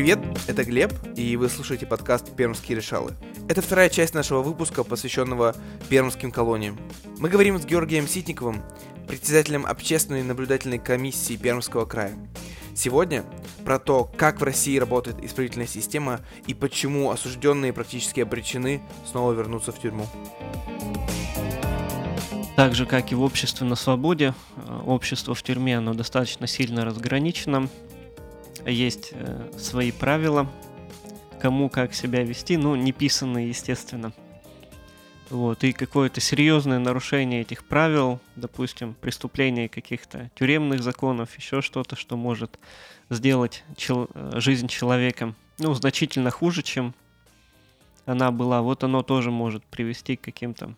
привет, это Глеб, и вы слушаете подкаст «Пермские решалы». Это вторая часть нашего выпуска, посвященного пермским колониям. Мы говорим с Георгием Ситниковым, председателем общественной наблюдательной комиссии Пермского края. Сегодня про то, как в России работает исправительная система и почему осужденные практически обречены снова вернуться в тюрьму. Так же, как и в обществе на свободе, э, общество в тюрьме, оно достаточно сильно разграничено. Есть э, свои правила, кому как себя вести, ну, не писанные, естественно. Вот, и какое-то серьезное нарушение этих правил, допустим, преступление каких-то тюремных законов, еще что-то, что может сделать чел- жизнь человека, ну, значительно хуже, чем она была, вот оно тоже может привести к каким-то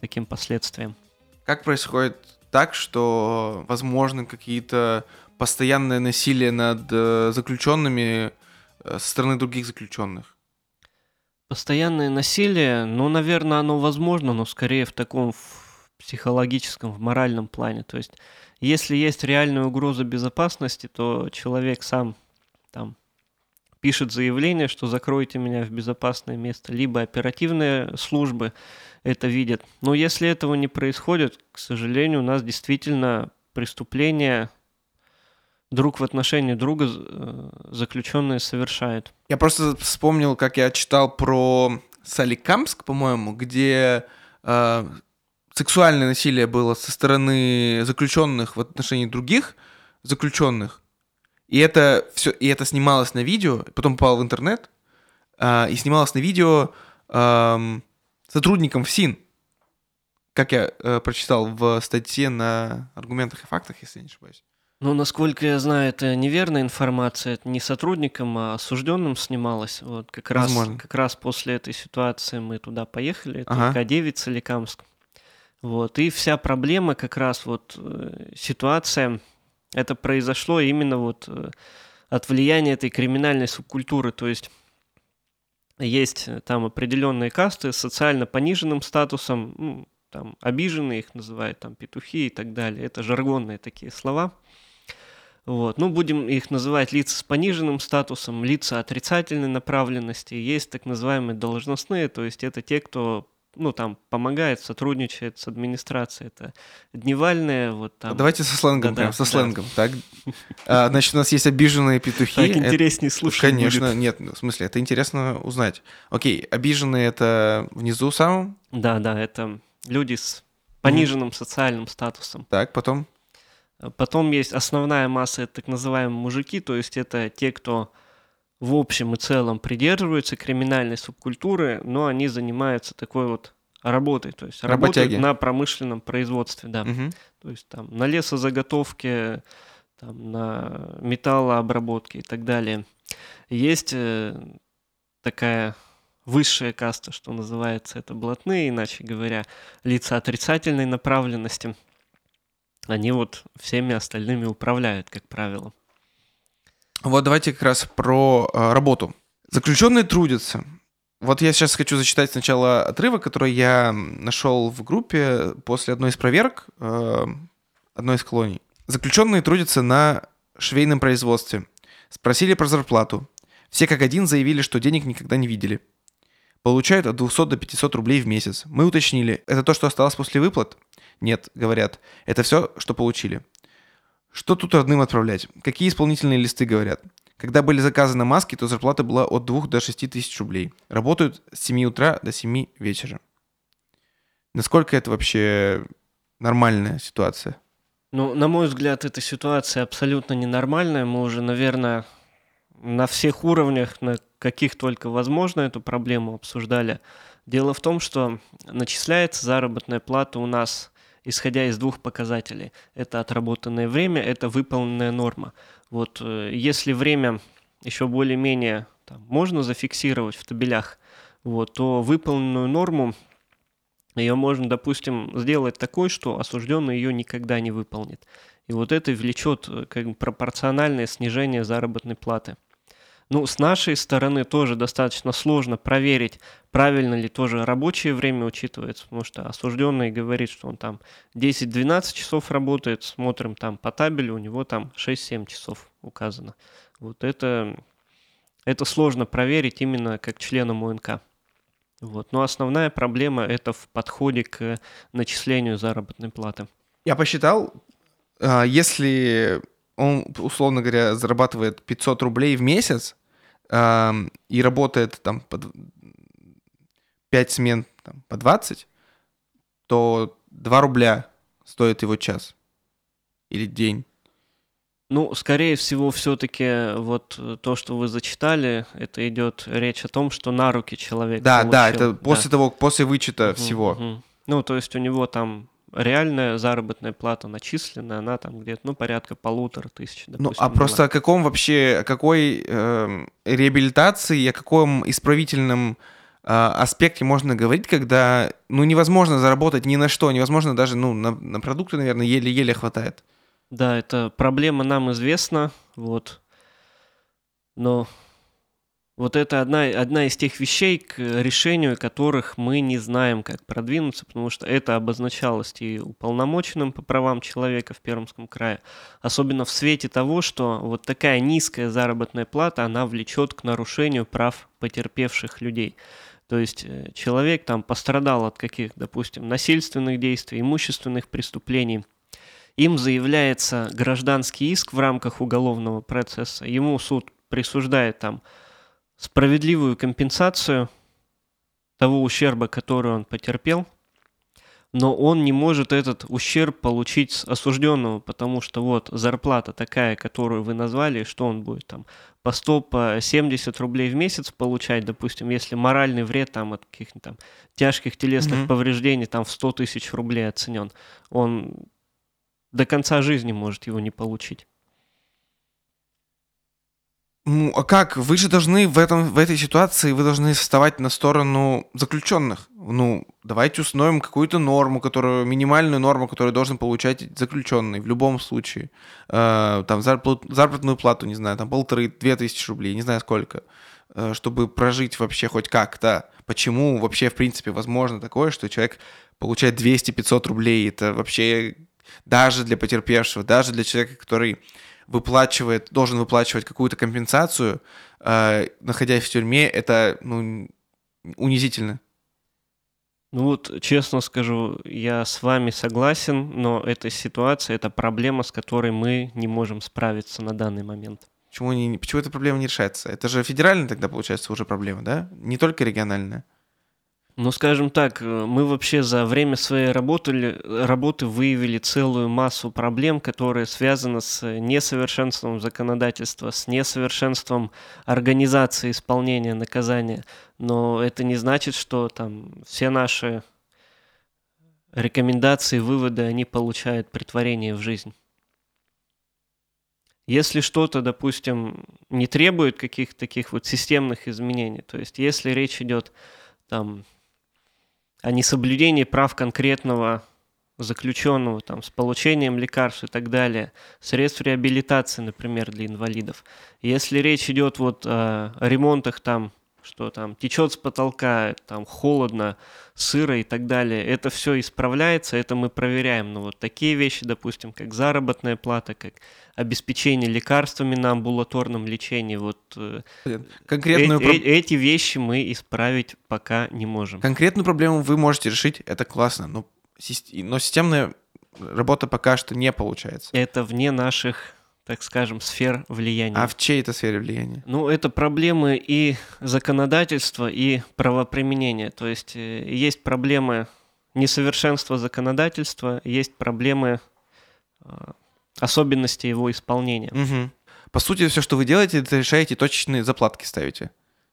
таким последствиям. Как происходит так, что возможны какие-то постоянное насилие над э, заключенными э, со стороны других заключенных? Постоянное насилие, ну, наверное, оно возможно, но скорее в таком в психологическом, в моральном плане. То есть, если есть реальная угроза безопасности, то человек сам там пишет заявление, что закройте меня в безопасное место, либо оперативные службы это видят. Но если этого не происходит, к сожалению, у нас действительно преступления друг в отношении друга э, заключенные совершают. Я просто вспомнил, как я читал про Соликамск, по-моему, где э, сексуальное насилие было со стороны заключенных в отношении других заключенных. И это все, и это снималось на видео, потом попало в интернет, э, и снималось на видео э, сотрудником ФСИН, как я э, прочитал в статье на аргументах и фактах, если не ошибаюсь. Ну, насколько я знаю, это неверная информация. Это не сотрудникам, а осужденным снималось. Вот как раз, как раз после этой ситуации мы туда поехали. Это ага. К9 Соликамск. Вот. И вся проблема как раз вот э, ситуация, это произошло именно вот э, от влияния этой криминальной субкультуры. То есть есть там определенные касты с социально пониженным статусом, ну, там обиженные их называют, там петухи и так далее. Это жаргонные такие слова. Вот. Ну, будем их называть лица с пониженным статусом, лица отрицательной направленности. Есть так называемые должностные, то есть это те, кто ну, там, помогает, сотрудничает с администрацией. Это дневальные, вот там... Давайте со сленгом да, прям, со да. сленгом, так? А, значит, у нас есть обиженные петухи. Так интереснее слушать Конечно, нет, в смысле, это интересно узнать. Окей, обиженные это внизу самым? Да, да, это люди с пониженным социальным статусом. Так, потом? Потом есть основная масса, это так называемые мужики, то есть это те, кто в общем и целом придерживаются криминальной субкультуры, но они занимаются такой вот работой, то есть Работяги. работают на промышленном производстве, да. Угу. То есть там на лесозаготовке, там, на металлообработке и так далее. Есть э, такая высшая каста, что называется, это блатные, иначе говоря, лица отрицательной направленности – они вот всеми остальными управляют, как правило. Вот давайте как раз про э, работу. Заключенные трудятся. Вот я сейчас хочу зачитать сначала отрывок, который я нашел в группе после одной из проверок э, одной из колоний. Заключенные трудятся на швейном производстве. Спросили про зарплату. Все как один заявили, что денег никогда не видели. Получают от 200 до 500 рублей в месяц. Мы уточнили, это то, что осталось после выплат? Нет, говорят. Это все, что получили. Что тут родным отправлять? Какие исполнительные листы говорят? Когда были заказаны маски, то зарплата была от 2 до 6 тысяч рублей. Работают с 7 утра до 7 вечера. Насколько это вообще нормальная ситуация? Ну, на мой взгляд, эта ситуация абсолютно ненормальная. Мы уже, наверное, на всех уровнях, на каких только возможно, эту проблему обсуждали. Дело в том, что начисляется заработная плата у нас исходя из двух показателей. Это отработанное время, это выполненная норма. Вот э, если время еще более-менее там, можно зафиксировать в табелях, вот, то выполненную норму ее можно, допустим, сделать такой, что осужденный ее никогда не выполнит. И вот это влечет э, как бы, пропорциональное снижение заработной платы. Ну, с нашей стороны тоже достаточно сложно проверить, правильно ли тоже рабочее время учитывается, потому что осужденный говорит, что он там 10-12 часов работает, смотрим там по табелю, у него там 6-7 часов указано. Вот это это сложно проверить именно как членам УНК. Вот. Но основная проблема это в подходе к начислению заработной платы. Я посчитал, а, если он, условно говоря, зарабатывает 500 рублей в месяц и работает там под 5 смен там, по 20, то 2 рубля стоит его час или день. Ну, скорее всего, все-таки вот то, что вы зачитали, это идет речь о том, что на руки человек. Да, получил. да, это после да. того, после вычета угу, всего. Угу. Ну, то есть у него там реальная заработная плата начисленная, она там где-то, ну, порядка полутора тысяч, допустим. Ну, а просто о каком вообще, о какой э, реабилитации, о каком исправительном э, аспекте можно говорить, когда, ну, невозможно заработать ни на что, невозможно даже, ну, на, на продукты, наверное, еле-еле хватает. Да, эта проблема нам известна, вот. Но вот это одна, одна из тех вещей, к решению которых мы не знаем, как продвинуться, потому что это обозначалось и уполномоченным по правам человека в Пермском крае, особенно в свете того, что вот такая низкая заработная плата, она влечет к нарушению прав потерпевших людей. То есть э, человек там пострадал от каких, допустим, насильственных действий, имущественных преступлений – им заявляется гражданский иск в рамках уголовного процесса. Ему суд присуждает там справедливую компенсацию того ущерба, который он потерпел, но он не может этот ущерб получить с осужденного, потому что вот зарплата такая, которую вы назвали, что он будет там по 100, по 70 рублей в месяц получать, допустим, если моральный вред там от каких-нибудь там тяжких телесных mm-hmm. повреждений там в 100 тысяч рублей оценен, он до конца жизни может его не получить. Ну, а как? Вы же должны в, этом, в этой ситуации, вы должны вставать на сторону заключенных. Ну, давайте установим какую-то норму, которую, минимальную норму, которую должен получать заключенный в любом случае. Э, там зарплат, заработную плату, не знаю, там полторы, две тысячи рублей, не знаю сколько. Э, чтобы прожить вообще хоть как-то. Почему вообще, в принципе, возможно такое, что человек получает 200-500 рублей? Это вообще даже для потерпевшего, даже для человека, который выплачивает, должен выплачивать какую-то компенсацию, э, находясь в тюрьме, это ну, унизительно. Ну вот, честно скажу, я с вами согласен, но эта ситуация, это проблема, с которой мы не можем справиться на данный момент. Почему, не, почему эта проблема не решается? Это же федеральная тогда, получается, уже проблема, да? Не только региональная. Ну, скажем так, э, мы вообще за время своей работы, работы выявили целую массу проблем, которые связаны с несовершенством законодательства, с несовершенством организации исполнения наказания. Но это не значит, что там все наши рекомендации, выводы, они получают притворение в жизнь. Если что-то, допустим, не требует каких-то таких вот системных изменений, то есть если речь идет там о несоблюдении прав конкретного заключенного там, с получением лекарств и так далее, средств реабилитации, например, для инвалидов. Если речь идет вот о ремонтах там что там течет с потолка, там холодно, сыро и так далее. Это все исправляется, это мы проверяем. Но вот такие вещи, допустим, как заработная плата, как обеспечение лекарствами на амбулаторном лечении, вот э, Конкретную э, э, эти вещи мы исправить пока не можем. Конкретную проблему вы можете решить, это классно, но, но системная работа пока что не получается. Это вне наших так скажем, сфер влияния. А в чьей это сфере влияния? Ну, это проблемы и законодательства, и правоприменения. То есть э, есть проблемы несовершенства законодательства, есть проблемы особенностей его исполнения. Угу. По сути, все, что вы делаете, это решаете точечные заплатки ставите.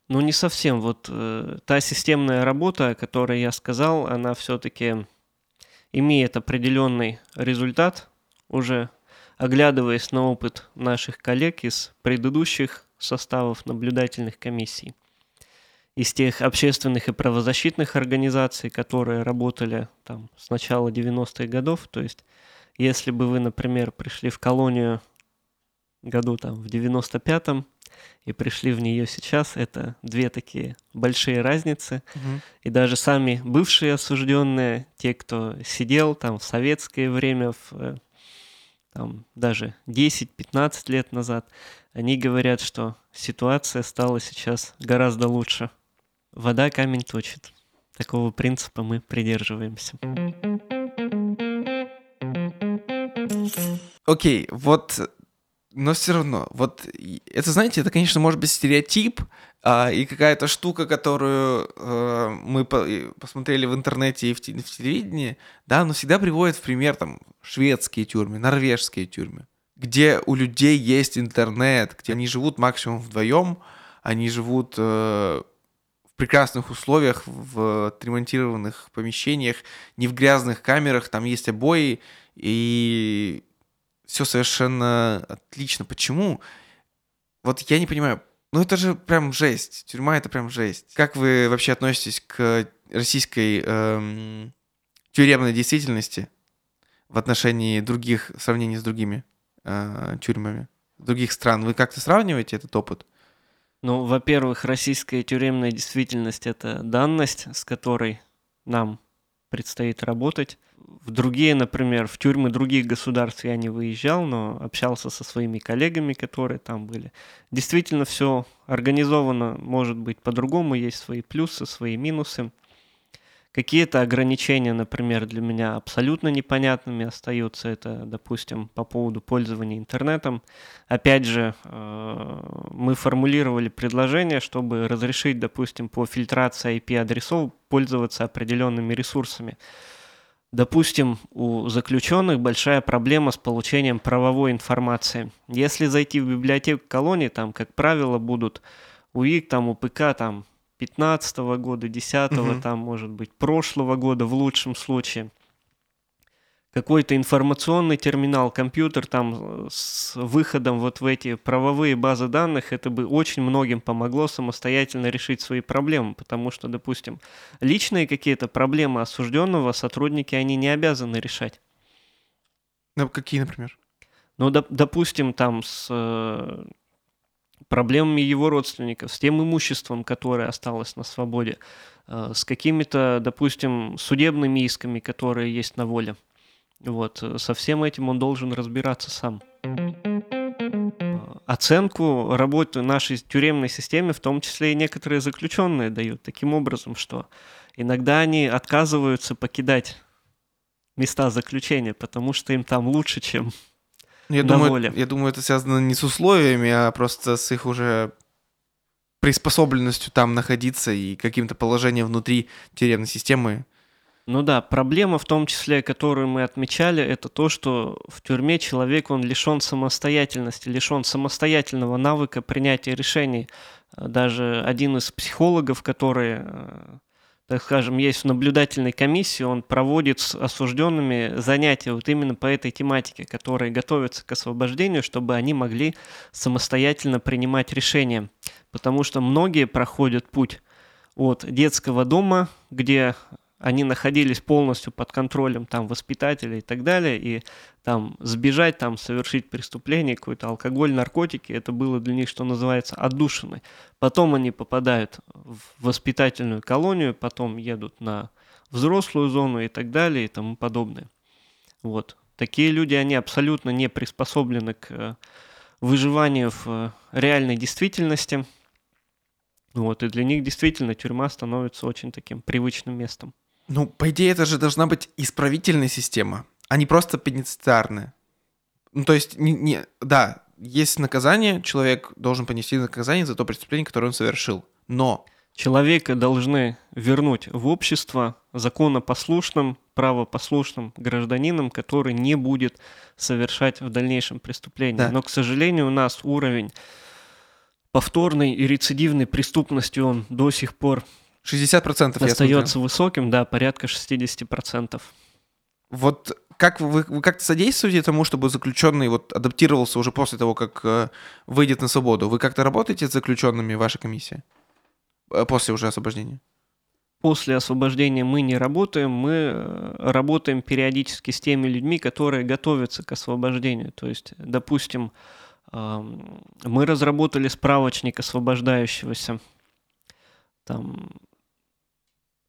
Ну, не совсем. Вот э, та системная работа, о которой я сказал, она все-таки имеет определенный результат уже оглядываясь на опыт наших коллег из предыдущих составов наблюдательных комиссий, из тех общественных и правозащитных организаций, которые работали там с начала 90-х годов, то есть если бы вы, например, пришли в колонию году там в 95-м и пришли в нее сейчас, это две такие большие разницы. Угу. И даже сами бывшие осужденные, те, кто сидел там в советское время, в там, даже 10-15 лет назад, Они говорят, что ситуация стала сейчас гораздо лучше. Вода камень точит. Такого принципа мы придерживаемся. Окей, вот, но все равно, вот это, знаете, это, конечно, может быть стереотип а, и какая-то штука, которую а, мы по посмотрели в интернете и в, в телевидении, да, но всегда приводит в пример там шведские тюрьмы, норвежские тюрьмы, где у людей есть интернет, где они живут максимум вдвоем, они живут э, в прекрасных условиях, в отремонтированных помещениях, не в грязных камерах, там есть обои, и все совершенно отлично. Почему? Вот я не понимаю. Ну это же прям жесть. Тюрьма это прям жесть. Как вы вообще относитесь к российской эм, тюремной действительности в отношении других, в сравнении с другими э, тюрьмами других стран? Вы как-то сравниваете этот опыт? Ну, во-первых, российская тюремная действительность – это данность, с которой нам предстоит работать. В другие, например, в тюрьмы других государств я не выезжал, но общался со своими коллегами, которые там были. Действительно, все организовано, может быть, по-другому, есть свои плюсы, свои минусы. Какие-то ограничения, например, для меня абсолютно непонятными остаются. Это, допустим, по поводу пользования интернетом. Опять же, э, мы формулировали предложение, чтобы разрешить, допустим, по фильтрации IP-адресов пользоваться определенными ресурсами. Допустим, у заключенных большая проблема с получением правовой информации. Если зайти в библиотеку колонии, там, как правило, будут УИК, там, УПК, там, 15 -го года, 10 угу. там, может быть, прошлого года в лучшем случае. Какой-то информационный терминал, компьютер там э, с выходом вот в эти правовые базы данных, это бы очень многим помогло самостоятельно решить свои проблемы, потому что, допустим, личные какие-то проблемы осужденного сотрудники, они не обязаны решать. Ну, какие, например? Ну, доп- допустим, там с э, проблемами его родственников, с тем имуществом, которое осталось на свободе, э, с какими-то, допустим, судебными исками, которые есть на воле. Вот, э, со всем этим он должен разбираться сам. Э, оценку работы нашей тюремной системе, в том числе и некоторые заключенные дают таким образом, что иногда они отказываются покидать места заключения, потому что им там лучше, чем я думаю, воле. Я думаю, это связано не с условиями, а просто с их уже приспособленностью там находиться и каким-то положением внутри тюремной системы. Ну да, проблема в том числе, которую мы отмечали, это то, что в тюрьме человек, он лишен самостоятельности, лишен самостоятельного навыка принятия решений. Даже один из психологов, который э, так скажем, есть в наблюдательной комиссии, он проводит с осужденными занятия вот именно по этой тематике, которые готовятся к освобождению, чтобы они могли самостоятельно принимать решения. Потому что многие проходят путь от детского дома, где они находились полностью под контролем там воспитателей и так далее, и там сбежать, там совершить преступление, какой-то алкоголь, наркотики, это было для них, что называется, отдушиной. Потом они попадают в воспитательную колонию, потом едут на взрослую зону и так далее и тому подобное. Вот. Такие люди, они абсолютно не приспособлены к э, выживанию в э, реальной действительности. Вот, и для них действительно тюрьма становится очень таким привычным местом. Ну, по идее, это же должна быть исправительная система, а не просто пенитенциарная. Ну, то есть, не, не, да, есть наказание, человек должен понести наказание за то преступление, которое он совершил. Но... Человека должны вернуть в общество законопослушным, правопослушным гражданином, который не будет совершать в дальнейшем преступление. Да. Но, к сожалению, у нас уровень повторной и рецидивной преступности, он до сих пор 60% остается высоким, да, порядка 60%. Вот как вы, вы как-то содействуете тому, чтобы заключенный вот адаптировался уже после того, как э, выйдет на свободу? Вы как-то работаете с заключенными в вашей комиссии э, после уже освобождения? После освобождения мы не работаем, мы э, работаем периодически с теми людьми, которые готовятся к освобождению. То есть, допустим, мы разработали справочник освобождающегося. Там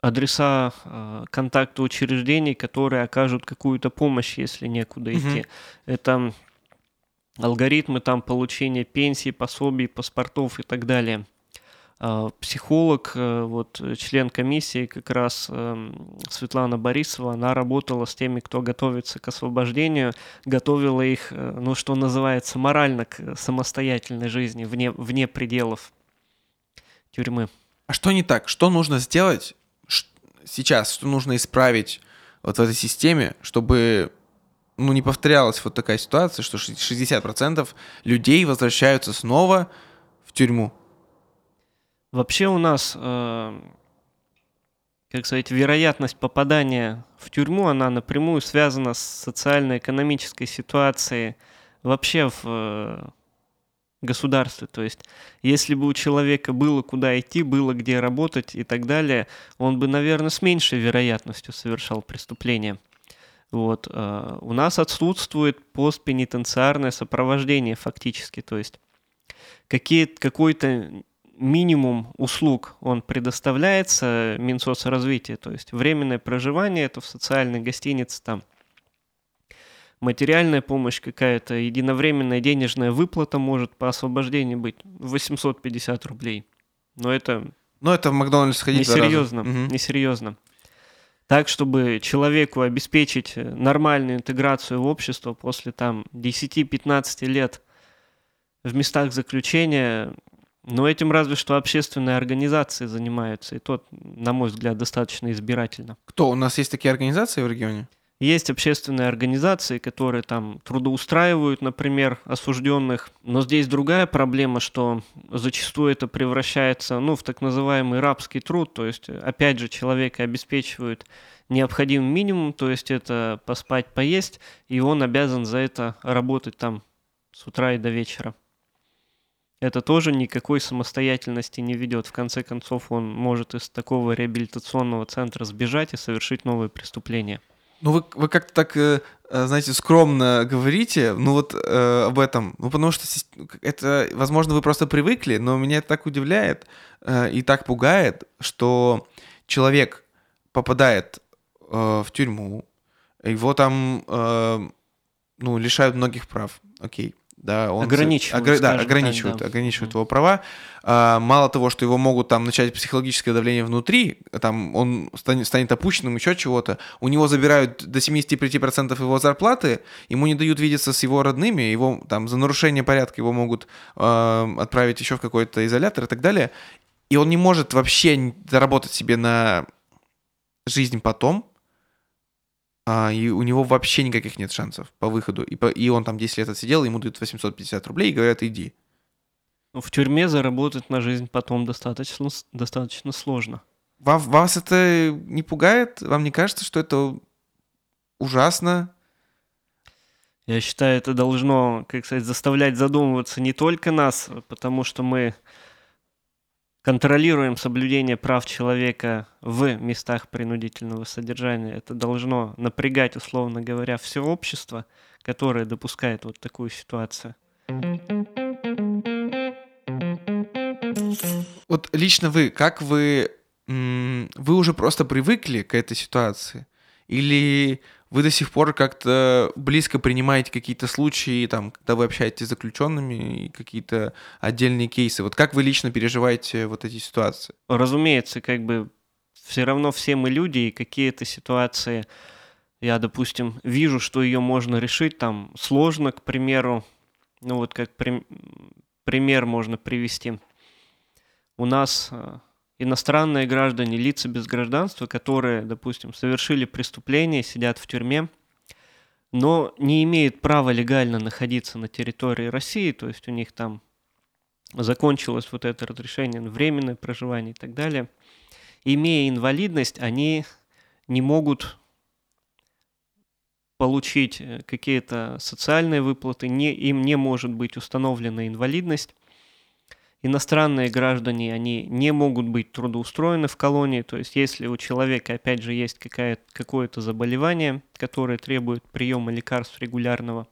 адреса э, контакта учреждений, которые окажут какую-то помощь, если некуда идти. Mm-hmm. Это алгоритмы там получения пенсий, пособий, паспортов и так далее. А, психолог, э, вот член комиссии как раз эм, Светлана Борисова, она работала с теми, кто готовится к освобождению, готовила их, э, ну что называется, морально к самостоятельной жизни вне, вне пределов тюрьмы. А что не так? Что нужно сделать сейчас? Что нужно исправить вот в этой системе, чтобы ну, не повторялась вот такая ситуация, что 60% людей возвращаются снова в тюрьму? Вообще у нас, э, как сказать, вероятность попадания в тюрьму, она напрямую связана с социально-экономической ситуацией вообще в э, государстве. То есть, если бы у человека было куда идти, было где работать и так далее, он бы, наверное, с меньшей вероятностью совершал преступление. Вот. Э, у нас отсутствует постпенитенциарное сопровождение фактически. То есть, какие, какой-то минимум услуг он предоставляется Минсоцразвития, то есть временное проживание, это в социальной гостинице там материальная помощь какая-то, единовременная денежная выплата может по освобождению быть 850 рублей. Но это... Но это в Макдональдс ходить Несерьезно, угу. несерьезно. Так, чтобы человеку обеспечить нормальную интеграцию в общество после там 10-15 лет в местах заключения, но этим разве что общественные организации занимаются, и тот, на мой взгляд, достаточно избирательно. Кто? У нас есть такие организации в регионе? Есть общественные организации, которые там трудоустраивают, например, осужденных. Но здесь другая проблема, что зачастую это превращается ну, в так называемый рабский труд. То есть, опять же, человека обеспечивают необходимый минимум, то есть это поспать, поесть, и он обязан за это работать там с утра и до вечера это тоже никакой самостоятельности не ведет. В конце концов, он может из такого реабилитационного центра сбежать и совершить новые преступления. Ну, вы, вы как-то так, э, э, знаете, скромно говорите, ну вот э, об этом. Ну, потому что это, возможно, вы просто привыкли, но меня это так удивляет э, и так пугает, что человек попадает э, в тюрьму, его там, э, ну, лишают многих прав, окей да, он ограничивают, огр... да, ограничивают, так, да. ограничивают его права. А, мало того, что его могут там начать психологическое давление внутри, там он станет, станет опущенным, еще чего-то, у него забирают до 75% его зарплаты, ему не дают видеться с его родными, его там за нарушение порядка его могут э, отправить еще в какой-то изолятор и так далее, и он не может вообще заработать себе на жизнь потом, а, и у него вообще никаких нет шансов по выходу. И, по, и он там 10 лет отсидел, ему дают 850 рублей и говорят, иди. Ну, в тюрьме заработать на жизнь потом достаточно, достаточно сложно. Вас, вас это не пугает? Вам не кажется, что это ужасно? Я считаю, это должно, как сказать, заставлять задумываться не только нас, потому что мы контролируем соблюдение прав человека в местах принудительного содержания, это должно напрягать, условно говоря, все общество, которое допускает вот такую ситуацию. Вот лично вы, как вы, вы уже просто привыкли к этой ситуации? Или вы до сих пор как-то близко принимаете какие-то случаи, там, когда вы общаетесь с заключенными, и какие-то отдельные кейсы. Вот как вы лично переживаете вот эти ситуации? Разумеется, как бы все равно все мы люди, и какие-то ситуации я, допустим, вижу, что ее можно решить, там, сложно, к примеру, ну вот как при... пример можно привести. У нас э, иностранные граждане, лица без гражданства, которые, допустим, совершили преступление, сидят в тюрьме, но не имеют права легально находиться на территории России, то есть у них там закончилось вот это разрешение на временное проживание и так далее. Имея инвалидность, они не могут получить э, какие-то социальные выплаты, не, им не может быть установлена инвалидность, иностранные граждане, они не могут быть трудоустроены в колонии, то есть если у человека, опять же, есть какое-то заболевание, которое требует приема лекарств регулярного,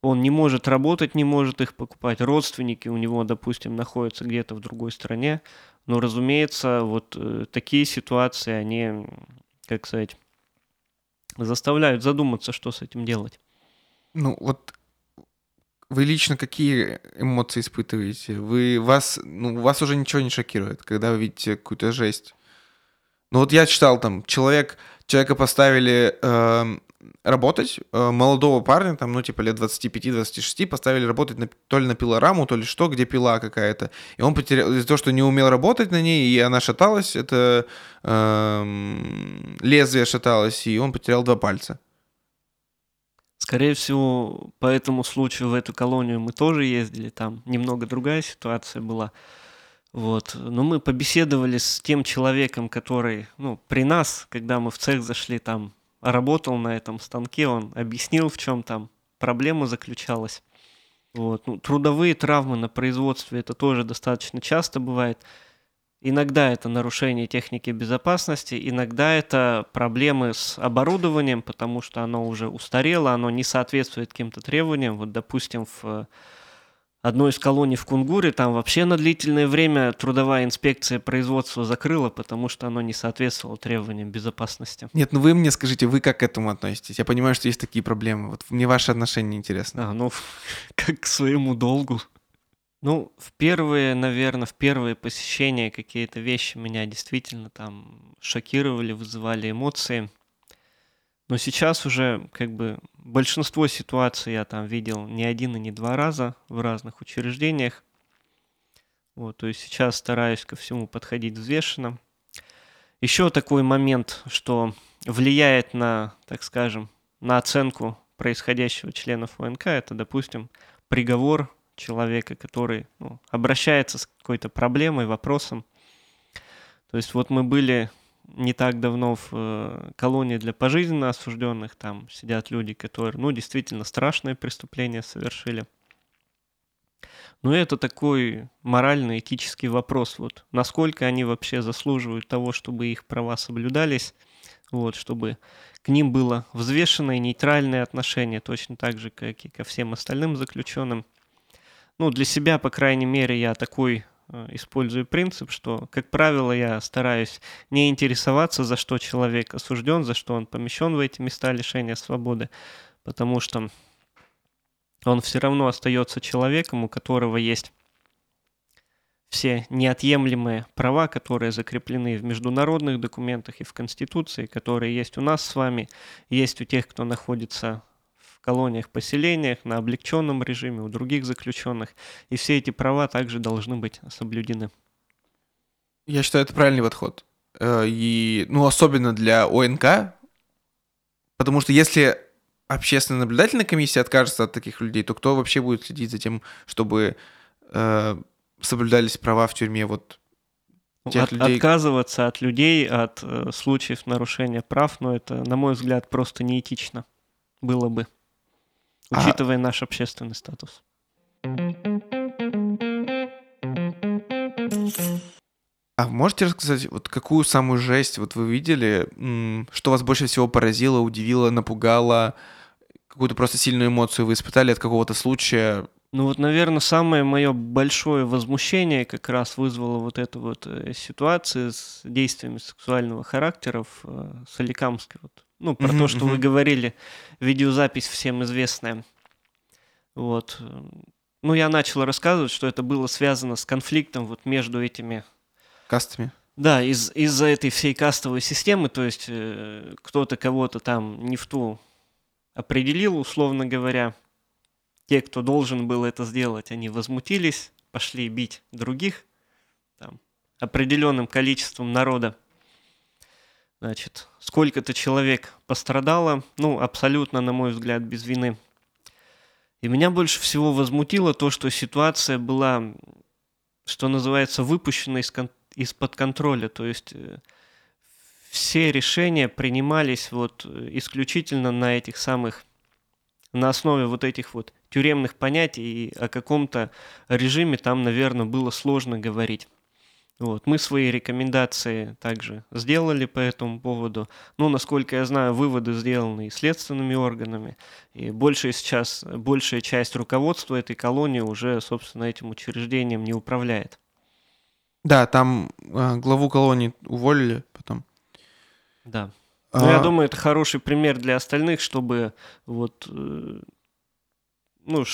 он не может работать, не может их покупать. Родственники у него, допустим, находятся где-то в другой стране. Но, разумеется, вот э, такие ситуации, они, как сказать, заставляют задуматься, что с этим делать. Ну, вот вы лично какие эмоции испытываете? Вы, вас, ну, вас уже ничего не шокирует, когда вы видите какую-то жесть? Ну вот я читал там, человек, человека поставили э, работать, э, молодого парня, там, ну, типа лет 25-26, поставили работать на, то ли на пилораму, то ли что, где пила какая-то. И он потерял, из-за того, что не умел работать на ней, и она шаталась, это э, лезвие шаталось, и он потерял два пальца. Скорее всего, по этому случаю в эту колонию мы тоже ездили, там немного другая ситуация была. Вот. Но мы побеседовали с тем человеком, который, ну, при нас, когда мы в цех зашли, там, работал на этом станке, он объяснил, в чем там проблема заключалась. Вот. Ну, трудовые травмы на производстве это тоже достаточно часто бывает. Иногда это нарушение техники безопасности, иногда это проблемы с оборудованием, потому что оно уже устарело, оно не соответствует каким-то требованиям. Вот, допустим, в одной из колоний в Кунгуре там вообще на длительное время трудовая инспекция производства закрыла, потому что оно не соответствовало требованиям безопасности. Нет, ну вы мне скажите, вы как к этому относитесь? Я понимаю, что есть такие проблемы. Вот мне ваши отношения интересны. А, ну, как к своему долгу. Ну, в первые, наверное, в первые посещения какие-то вещи меня действительно там шокировали, вызывали эмоции. Но сейчас уже как бы большинство ситуаций я там видел не один и не два раза в разных учреждениях. Вот, то есть сейчас стараюсь ко всему подходить взвешенно. Еще такой момент, что влияет на, так скажем, на оценку происходящего членов ОНК, это, допустим, приговор человека, который ну, обращается с какой-то проблемой, вопросом. То есть вот мы были не так давно в э, колонии для пожизненно осужденных, там сидят люди, которые, ну, действительно страшные преступления совершили. Но это такой морально-этический вопрос, вот, насколько они вообще заслуживают того, чтобы их права соблюдались, вот, чтобы к ним было взвешенное нейтральное отношение, точно так же, как и ко всем остальным заключенным – ну, для себя, по крайней мере, я такой э, использую принцип, что, как правило, я стараюсь не интересоваться, за что человек осужден, за что он помещен в эти места лишения свободы, потому что он все равно остается человеком, у которого есть все неотъемлемые права, которые закреплены в международных документах и в Конституции, которые есть у нас с вами, есть у тех, кто находится колониях, поселениях, на облегченном режиме, у других заключенных. И все эти права также должны быть соблюдены. Я считаю, это правильный подход. Э, и, ну, особенно для ОНК, потому что если общественная наблюдательная комиссия откажется от таких людей, то кто вообще будет следить за тем, чтобы э, соблюдались права в тюрьме вот тех от, людей? Отказываться от людей, от э, случаев нарушения прав, но ну, это, на мой взгляд, просто неэтично было бы. А учитывая а... наш общественный статус. А можете рассказать, вот какую самую жесть вот вы видели, что вас больше всего поразило, удивило, напугало, какую-то просто сильную эмоцию вы испытали от какого-то случая? Ну вот, наверное, самое мое большое возмущение как раз вызвало вот эту вот э, ситуацию с действиями сексуального характера в э, Соликамске. Вот ну, про то, что вы говорили, видеозапись всем известная. Вот. Ну, я начал рассказывать, что это было связано с конфликтом вот между этими... Кастами. Да, из- из-за этой всей кастовой системы, то есть э, кто-то кого-то там не в ту определил, условно говоря. Те, кто должен был это сделать, они возмутились, пошли бить других там, определенным количеством народа. Значит, сколько-то человек пострадало, ну, абсолютно, на мой взгляд, без вины. И меня больше всего возмутило то, что ситуация была, что называется, выпущена из кон- из-под контроля. То есть э, все решения принимались вот исключительно на этих самых, на основе вот этих вот тюремных понятий, и о каком-то режиме там, наверное, было сложно говорить. Вот. Мы свои рекомендации также сделали по этому поводу. Ну, насколько я знаю, выводы сделаны и следственными органами. И большая сейчас, большая часть руководства этой колонии уже, собственно, этим учреждением не управляет. Да, там э, главу колонии уволили потом. Да. Ну, а... я думаю, это хороший пример для остальных, чтобы вот, э, ну,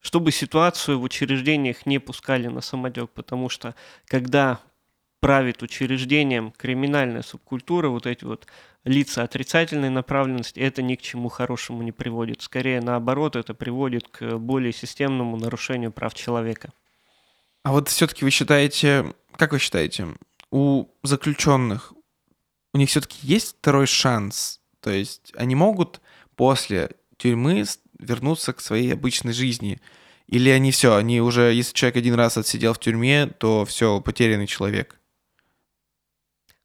чтобы ситуацию в учреждениях не пускали на самотек, потому что когда правит учреждением криминальная субкультура, вот эти вот лица отрицательной направленности, это ни к чему хорошему не приводит. Скорее наоборот, это приводит к более системному нарушению прав человека. А вот все-таки вы считаете, как вы считаете, у заключенных у них все-таки есть второй шанс? То есть они могут после тюрьмы вернуться к своей обычной жизни? Или они все, они уже, если человек один раз отсидел в тюрьме, то все, потерянный человек?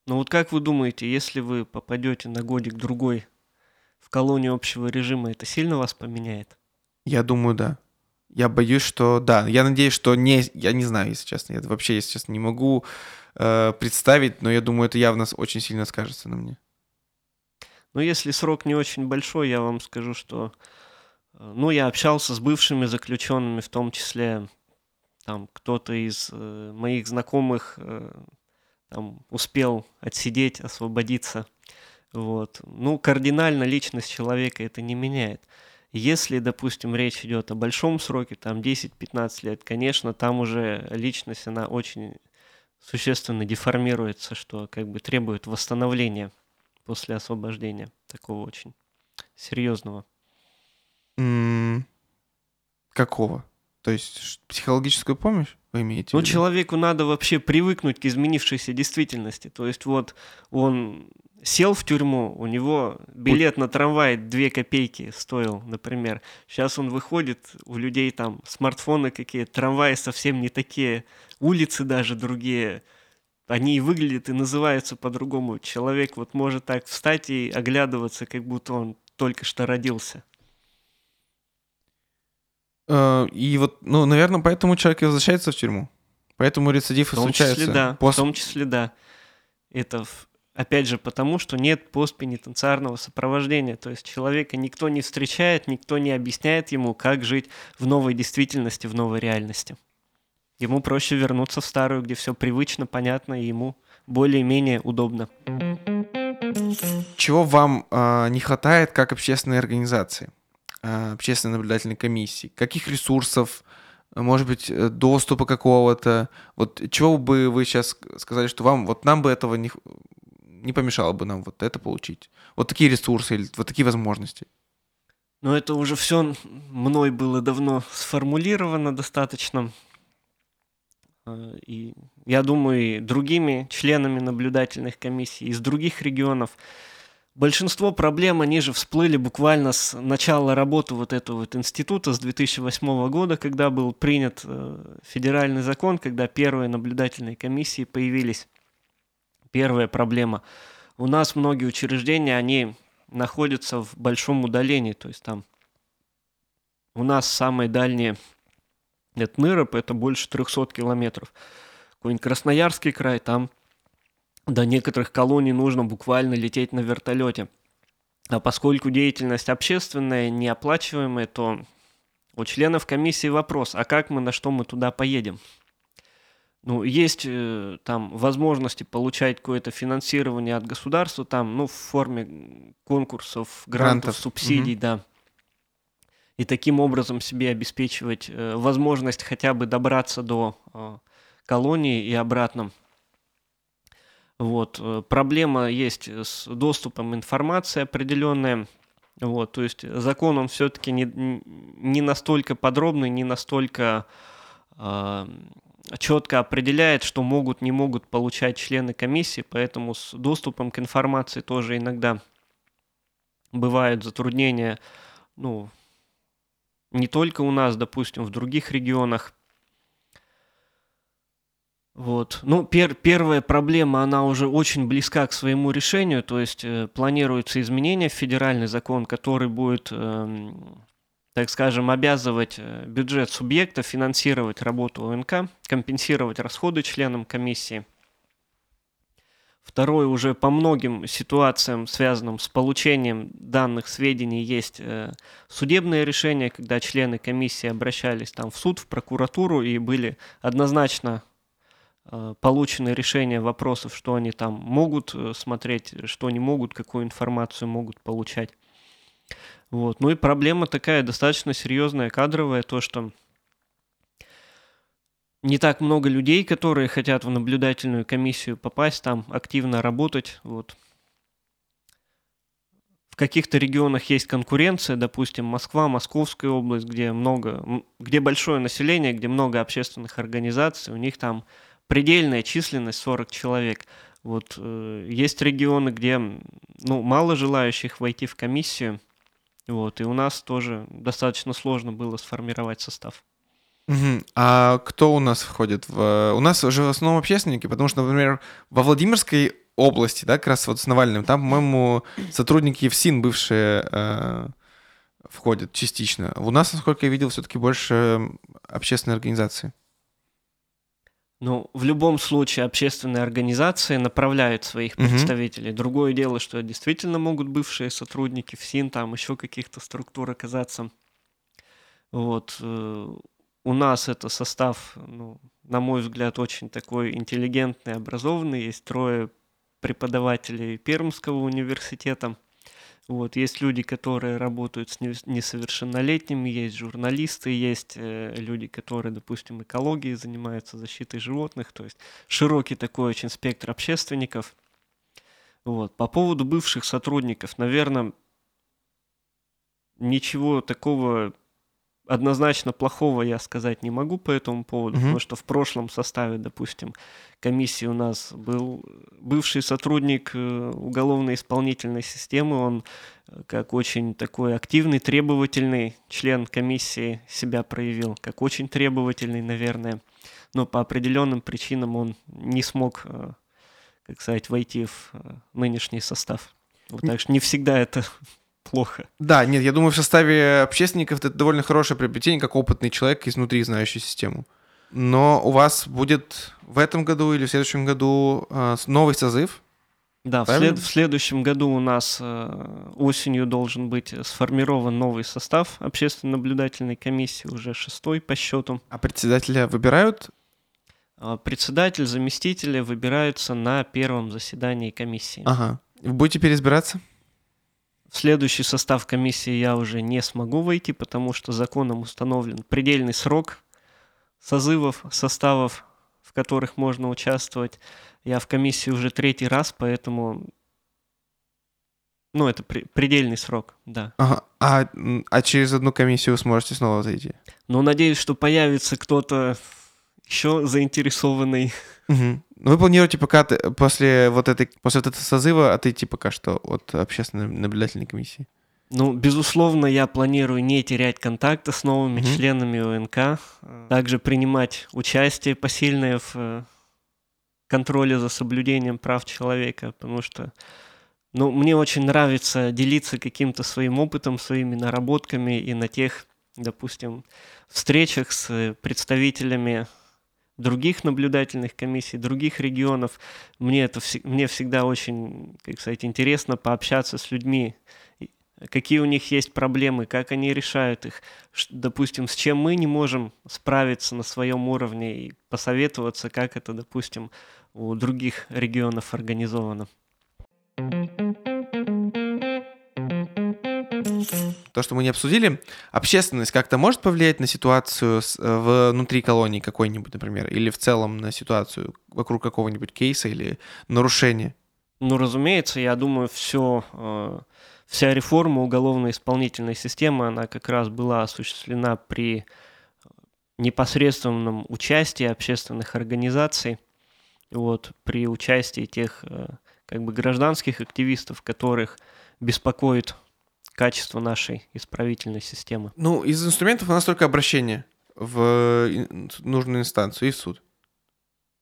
Ну вот как вы думаете, если вы попадете на годик другой в колонию общего режима, это сильно вас поменяет? Я думаю, да. Я боюсь, что да. Я надеюсь, что не... Я не знаю, если честно. Я вообще, если честно, не могу э, представить, но я думаю, это явно очень сильно скажется на мне. Ну, если срок не очень большой, я вам скажу, что... Э, ну, я общался с бывшими заключенными, в том числе там кто-то из э, моих знакомых э, там, успел отсидеть, освободиться. Вот. Ну, кардинально личность человека это не меняет. Если, допустим, речь идет о большом сроке, там 10-15 лет, конечно, там уже личность, она очень существенно деформируется, что как бы требует восстановления после освобождения такого очень серьезного. Какого? То есть психологическую помощь вы имеете? Ну, человеку надо вообще привыкнуть к изменившейся действительности. То есть вот он сел в тюрьму, у него билет на трамвай 2 копейки стоил, например. Сейчас он выходит, у людей там смартфоны какие, трамваи совсем не такие, улицы даже другие. Они и выглядят и называются по-другому. Человек вот может так встать и оглядываться, как будто он только что родился. Э, и вот, ну, наверное, поэтому человек и возвращается в тюрьму. Поэтому рецидив и случается. Числе, да, После... В том числе, да. Это, опять же, потому что нет постпенитенциарного сопровождения. То есть человека никто не встречает, никто не объясняет ему, как жить в новой действительности, в новой реальности. Ему проще вернуться в старую, где все привычно, понятно, и ему более-менее удобно. Чего вам э, не хватает как общественной организации? Э, общественной наблюдательной комиссии? Каких ресурсов, может быть, э, доступа какого-то? Вот чего бы вы сейчас сказали, что вам, вот нам бы этого не, не помешало бы нам вот это получить? Вот такие ресурсы или вот такие возможности? Ну, это уже все мной было давно сформулировано достаточно. Э, и я думаю, и другими членами наблюдательных комиссий из других регионов Большинство проблем, они же всплыли буквально с начала работы вот этого вот института, с 2008 года, когда был принят э, федеральный закон, когда первые наблюдательные комиссии появились. Первая проблема. У нас многие учреждения, они находятся в большом удалении, то есть там у нас самые дальние, это Ныроп, это больше 300 километров. Какой-нибудь Красноярский край, там до некоторых колоний нужно буквально лететь на вертолете. А поскольку деятельность общественная, неоплачиваемая, то у членов комиссии вопрос, а как мы, на что мы туда поедем? Ну, есть э, там возможности получать какое-то финансирование от государства, там, ну, в форме конкурсов, грантов, грантов. субсидий, угу. да. И таким образом себе обеспечивать э, возможность хотя бы добраться до э, колонии и обратно. Вот. Э, проблема есть с доступом информации определенная. Вот, то есть закон он все-таки не, не настолько подробный, не настолько э, четко определяет, что могут, не могут получать члены комиссии, поэтому с доступом к информации тоже иногда бывают затруднения, ну, не только у нас, допустим, в других регионах. Вот. Ну, пер первая проблема, она уже очень близка к своему решению, то есть э, планируется изменение в федеральный закон, который будет, э, так скажем, обязывать э, бюджет субъекта финансировать работу ОНК, компенсировать расходы членам комиссии. Второе, уже по многим ситуациям, связанным с получением данных сведений, есть э, судебные решения, когда члены комиссии обращались там в суд, в прокуратуру и были однозначно Э, получены решения вопросов, что они там могут э, смотреть, что не могут, какую информацию могут получать. Вот. Ну и проблема такая достаточно серьезная, кадровая, то, что не так много людей, которые хотят в наблюдательную комиссию попасть, там активно работать. Вот. В каких-то регионах есть конкуренция, допустим, Москва, Московская область, где много, где большое население, где много общественных организаций, у них там предельная численность 40 человек. Вот э, есть регионы, где ну, мало желающих войти в комиссию, вот, и у нас тоже достаточно сложно было сформировать состав. Угу. А кто у нас входит в... У нас уже в основном общественники, потому что, например, во Владимирской области, да, как раз вот с Навальным, там, по-моему, сотрудники ФСИН бывшие э, входят частично. У нас, насколько я видел, все-таки больше общественные организации. Ну, в любом случае общественные организации направляют своих представителей. Угу. Другое дело, что действительно могут бывшие сотрудники ФСИН, там еще каких-то структур оказаться. Вот. Э, у нас это состав, ну, на мой взгляд, очень такой интеллигентный, образованный. Есть трое преподавателей Пермского университета. Вот, есть люди, которые работают с несовершеннолетними, есть журналисты, есть э, люди, которые, допустим, экологией занимаются, защитой животных, то есть широкий такой очень спектр общественников. Вот. По поводу бывших сотрудников, наверное, ничего такого однозначно плохого я сказать не могу по этому поводу, mm-hmm. потому что в прошлом составе, допустим, комиссии у нас был бывший сотрудник э, уголовно-исполнительной системы, он э, как очень такой активный, требовательный член комиссии себя проявил, как очень требовательный, наверное, но по определенным причинам он не смог, э, как сказать, войти в нынешний состав. Вот, так что не всегда это плохо. Да, нет, я думаю, в составе общественников это довольно хорошее приобретение, как опытный человек изнутри знающий систему. Но у вас будет в этом году или в следующем году э, новый созыв? Да, в, след, в следующем году у нас э, осенью должен быть сформирован новый состав общественно-наблюдательной комиссии, уже шестой по счету. А председателя выбирают? А, председатель, заместители выбираются на первом заседании комиссии. Ага. Будете переизбираться? В следующий состав комиссии я уже не смогу войти, потому что законом установлен предельный срок созывов, составов, в которых можно участвовать. Я в комиссии уже третий раз, поэтому ну, это при, предельный срок, да. Ага. А, а через одну комиссию вы сможете снова зайти? Ну, надеюсь, что появится кто-то еще заинтересованный. Угу. Вы планируете пока ты, после вот этой после вот этого созыва отойти пока что от общественной наблюдательной комиссии? Ну, безусловно, я планирую не терять контакта с новыми угу. членами ОНК, также принимать участие посильное в э, контроле за соблюдением прав человека, потому что ну, мне очень нравится делиться каким-то своим опытом, своими наработками и на тех, допустим, встречах с представителями других наблюдательных комиссий, других регионов. Мне это мне всегда очень, как сказать, интересно пообщаться с людьми, какие у них есть проблемы, как они решают их, допустим, с чем мы не можем справиться на своем уровне и посоветоваться, как это, допустим, у других регионов организовано. То, что мы не обсудили, общественность как-то может повлиять на ситуацию э, внутри колонии какой-нибудь, например, или в целом на ситуацию вокруг какого-нибудь кейса или нарушения? Ну, разумеется, я думаю, все, э, вся реформа уголовно-исполнительной системы, она как раз была осуществлена при непосредственном участии общественных организаций, вот, при участии тех э, как бы гражданских активистов, которых беспокоит качество нашей исправительной системы? Ну, из инструментов у нас только обращение в нужную инстанцию и в суд.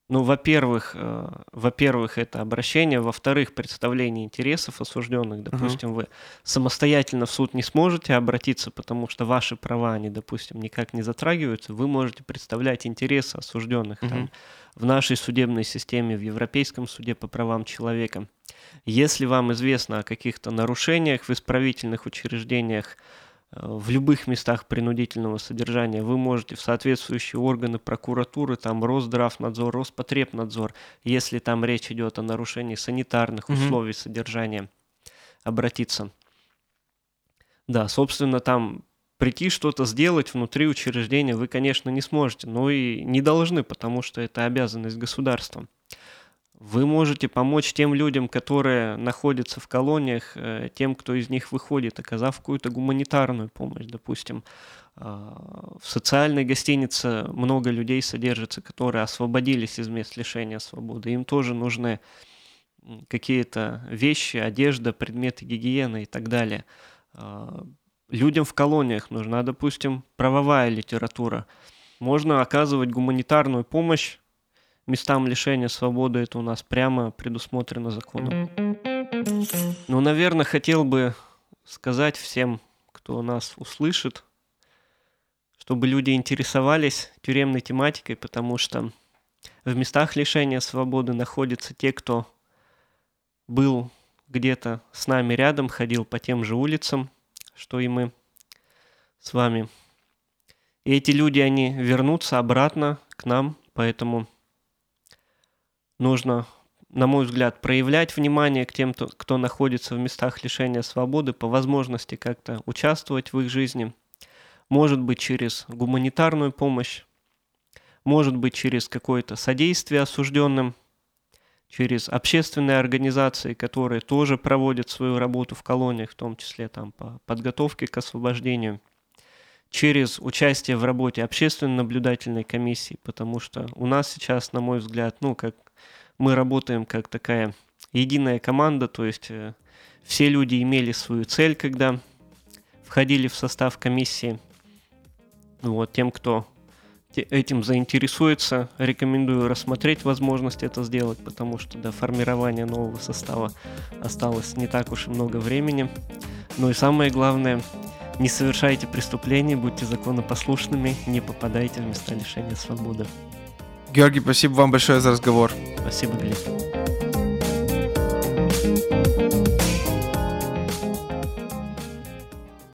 Ну, во-первых, э, во-первых, это обращение, во-вторых, представление интересов осужденных. Допустим, uh-huh. вы самостоятельно в суд не сможете обратиться, потому что ваши права, они, допустим, никак не затрагиваются. Вы можете представлять интересы осужденных uh-huh. там, в нашей судебной системе, в Европейском суде по правам человека. Если вам известно о каких-то нарушениях в исправительных учреждениях, э, в любых местах принудительного содержания вы можете в соответствующие органы прокуратуры, там Росздравнадзор, Роспотребнадзор, если там речь идет о нарушении санитарных mm-hmm. условий содержания, обратиться. Да, собственно, там прийти что-то сделать внутри учреждения вы, конечно, не сможете, но и не должны, потому что это обязанность государства. Вы можете помочь тем людям, которые находятся в колониях, э, тем, кто из них выходит, оказав какую-то гуманитарную помощь, допустим. А, в социальной гостинице много людей содержится, которые освободились из мест лишения свободы. Им тоже нужны какие-то вещи, одежда, предметы гигиены и так далее. А, людям в колониях нужна, допустим, правовая литература. Можно оказывать гуманитарную помощь местам лишения свободы, это у нас прямо предусмотрено законом. Ну, наверное, хотел бы сказать всем, кто нас услышит, чтобы люди интересовались тюремной тематикой, потому что в местах лишения свободы находятся те, кто был где-то с нами рядом, ходил по тем же улицам, что и мы с вами. И эти люди, они вернутся обратно к нам, поэтому нужно, на мой взгляд, проявлять внимание к тем, кто находится в местах лишения свободы, по возможности как-то участвовать в их жизни. Может быть, через гуманитарную помощь, может быть, через какое-то содействие осужденным – через общественные организации, которые тоже проводят свою работу в колониях, в том числе там по подготовке к освобождению, через участие в работе общественной наблюдательной комиссии, потому что у нас сейчас, на мой взгляд, ну, как мы работаем как такая единая команда, то есть э, все люди имели свою цель, когда входили в состав комиссии. Вот, тем, кто этим заинтересуется, рекомендую рассмотреть возможность это сделать, потому что до формирования нового состава осталось не так уж и много времени. Ну и самое главное, не совершайте преступлений, будьте законопослушными, не попадайте в места лишения свободы. Георгий, спасибо вам большое за разговор. Спасибо, Глеб.